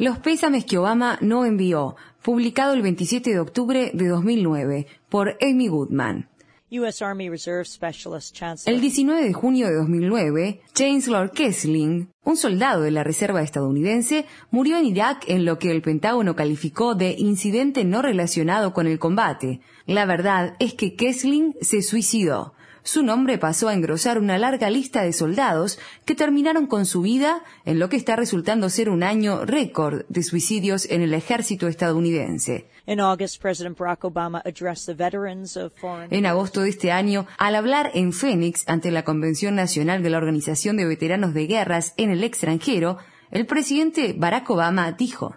Los pésames que Obama no envió, publicado el 27 de octubre de 2009 por Amy Goodman. El 19 de junio de 2009, Chancellor Kessling, un soldado de la Reserva estadounidense, murió en Irak en lo que el Pentágono calificó de incidente no relacionado con el combate. La verdad es que Kessling se suicidó su nombre pasó a engrosar una larga lista de soldados que terminaron con su vida en lo que está resultando ser un año récord de suicidios en el ejército estadounidense. En agosto de este año, al hablar en Phoenix ante la Convención Nacional de la Organización de Veteranos de Guerras en el extranjero, el presidente Barack Obama dijo,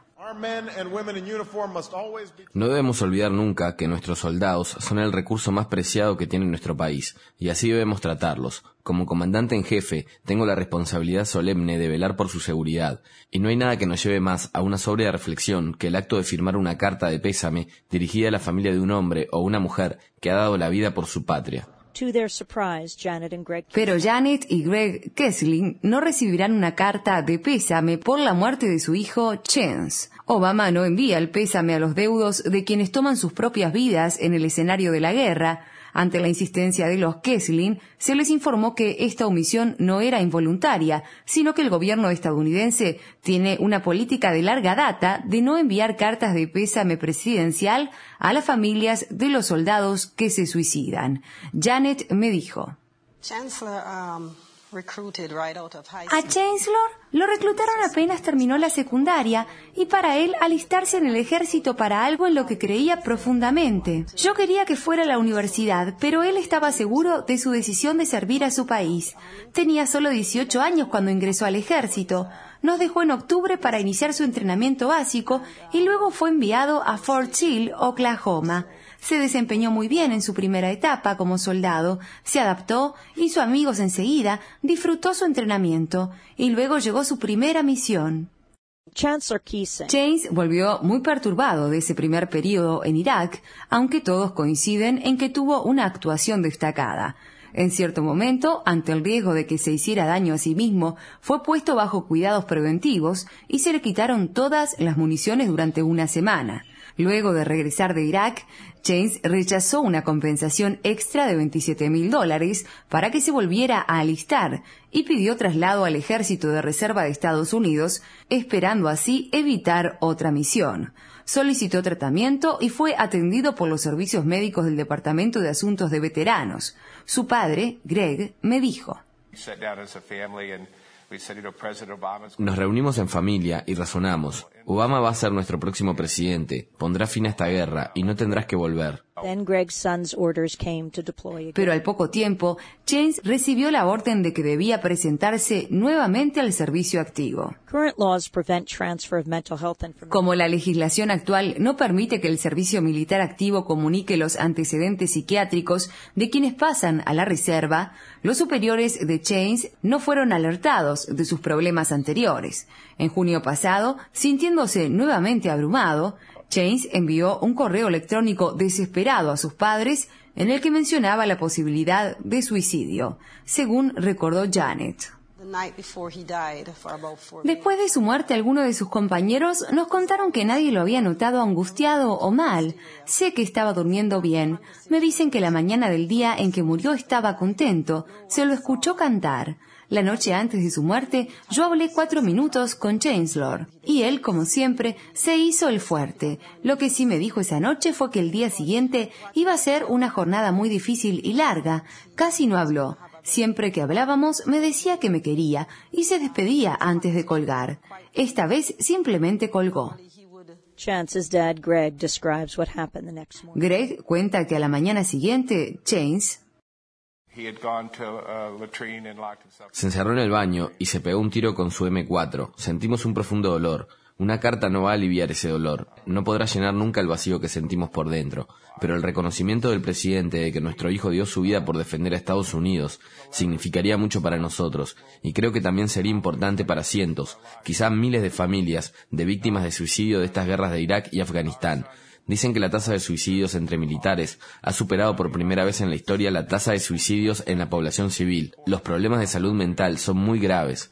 no debemos olvidar nunca que nuestros soldados son el recurso más preciado que tiene nuestro país, y así debemos tratarlos. Como comandante en jefe, tengo la responsabilidad solemne de velar por su seguridad, y no hay nada que nos lleve más a una sobria reflexión que el acto de firmar una carta de pésame dirigida a la familia de un hombre o una mujer que ha dado la vida por su patria. Pero Janet y Greg Kessling no recibirán una carta de pésame por la muerte de su hijo Chance. Obama no envía el pésame a los deudos de quienes toman sus propias vidas en el escenario de la guerra, ante la insistencia de los Kessling, se les informó que esta omisión no era involuntaria, sino que el gobierno estadounidense tiene una política de larga data de no enviar cartas de pésame presidencial a las familias de los soldados que se suicidan. Janet me dijo. Um, a Chancellor lo reclutaron apenas terminó la secundaria y para él alistarse en el ejército para algo en lo que creía profundamente. Yo quería que fuera a la universidad, pero él estaba seguro de su decisión de servir a su país. Tenía solo 18 años cuando ingresó al ejército. Nos dejó en octubre para iniciar su entrenamiento básico y luego fue enviado a Fort Sill, Oklahoma. Se desempeñó muy bien en su primera etapa como soldado, se adaptó, hizo amigos enseguida, disfrutó su entrenamiento y luego llegó su primera misión. James volvió muy perturbado de ese primer periodo en Irak, aunque todos coinciden en que tuvo una actuación destacada. En cierto momento, ante el riesgo de que se hiciera daño a sí mismo, fue puesto bajo cuidados preventivos y se le quitaron todas las municiones durante una semana. Luego de regresar de Irak, James rechazó una compensación extra de 27 mil dólares para que se volviera a alistar y pidió traslado al ejército de reserva de Estados Unidos, esperando así evitar otra misión. Solicitó tratamiento y fue atendido por los servicios médicos del Departamento de Asuntos de Veteranos. Su padre, Greg, me dijo. Nos reunimos en familia y razonamos. Obama va a ser nuestro próximo presidente, pondrá fin a esta guerra y no tendrás que volver. Pero al poco tiempo, James recibió la orden de que debía presentarse nuevamente al servicio activo. Como la legislación actual no permite que el servicio militar activo comunique los antecedentes psiquiátricos de quienes pasan a la reserva, los superiores de James no fueron alertados de sus problemas anteriores. En junio pasado, sintiéndose nuevamente abrumado, James envió un correo electrónico desesperado a sus padres en el que mencionaba la posibilidad de suicidio, según recordó Janet. Después de su muerte, algunos de sus compañeros nos contaron que nadie lo había notado angustiado o mal. Sé que estaba durmiendo bien. Me dicen que la mañana del día en que murió estaba contento. Se lo escuchó cantar. La noche antes de su muerte, yo hablé cuatro minutos con Chancellor, y él, como siempre, se hizo el fuerte. Lo que sí me dijo esa noche fue que el día siguiente iba a ser una jornada muy difícil y larga. Casi no habló. Siempre que hablábamos me decía que me quería y se despedía antes de colgar. Esta vez simplemente colgó. Greg cuenta que a la mañana siguiente, Chance se encerró en el baño y se pegó un tiro con su M4. Sentimos un profundo dolor. Una carta no va a aliviar ese dolor. No podrá llenar nunca el vacío que sentimos por dentro. Pero el reconocimiento del presidente de que nuestro hijo dio su vida por defender a Estados Unidos significaría mucho para nosotros y creo que también sería importante para cientos, quizá miles de familias de víctimas de suicidio de estas guerras de Irak y Afganistán, dicen que la tasa de suicidios entre militares ha superado por primera vez en la historia la tasa de suicidios en la población civil. Los problemas de salud mental son muy graves.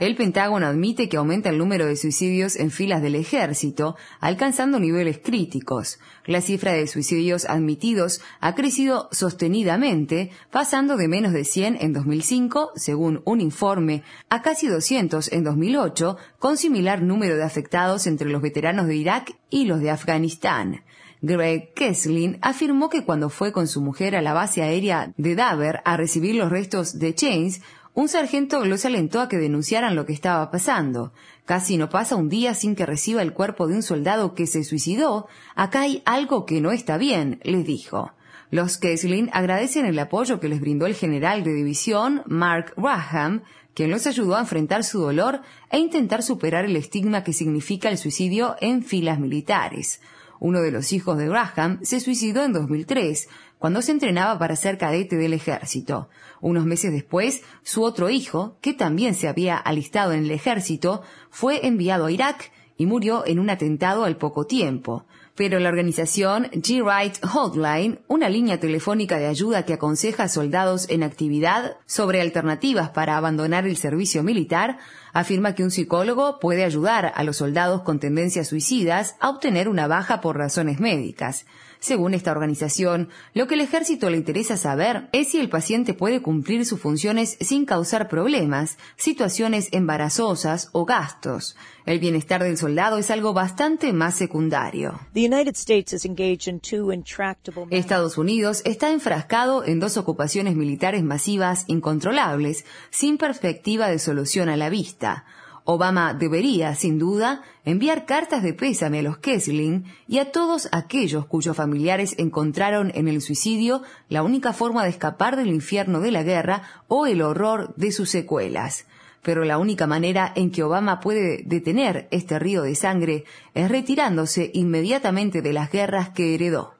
El Pentágono admite que aumenta el número de suicidios en filas del ejército, alcanzando niveles críticos. La cifra de suicidios admitidos ha crecido sostenidamente, pasando de menos de 100 en 2005, según un informe, a casi 200 en 2008, con similar número de afectados entre los veteranos de Irak y los de Afganistán. Greg Kesslin afirmó que cuando fue con su mujer a la base aérea de Daver a recibir los restos de Chains, un sargento los alentó a que denunciaran lo que estaba pasando. Casi no pasa un día sin que reciba el cuerpo de un soldado que se suicidó. Acá hay algo que no está bien, les dijo. Los Kesslin agradecen el apoyo que les brindó el general de división, Mark Graham, quien los ayudó a enfrentar su dolor e intentar superar el estigma que significa el suicidio en filas militares. Uno de los hijos de Graham se suicidó en 2003, cuando se entrenaba para ser cadete del ejército. Unos meses después, su otro hijo, que también se había alistado en el ejército, fue enviado a Irak y murió en un atentado al poco tiempo pero la organización G-Right Hotline, una línea telefónica de ayuda que aconseja a soldados en actividad sobre alternativas para abandonar el servicio militar, afirma que un psicólogo puede ayudar a los soldados con tendencias suicidas a obtener una baja por razones médicas. Según esta organización, lo que el ejército le interesa saber es si el paciente puede cumplir sus funciones sin causar problemas, situaciones embarazosas o gastos. El bienestar del soldado es algo bastante más secundario. Estados Unidos está enfrascado en dos ocupaciones militares masivas incontrolables, sin perspectiva de solución a la Obama debería, sin duda, enviar cartas de pésame a los Kessling y a todos aquellos cuyos familiares encontraron en el suicidio la única forma de escapar del infierno de la guerra o el horror de sus secuelas. Pero la única manera en que Obama puede detener este río de sangre es retirándose inmediatamente de las guerras que heredó.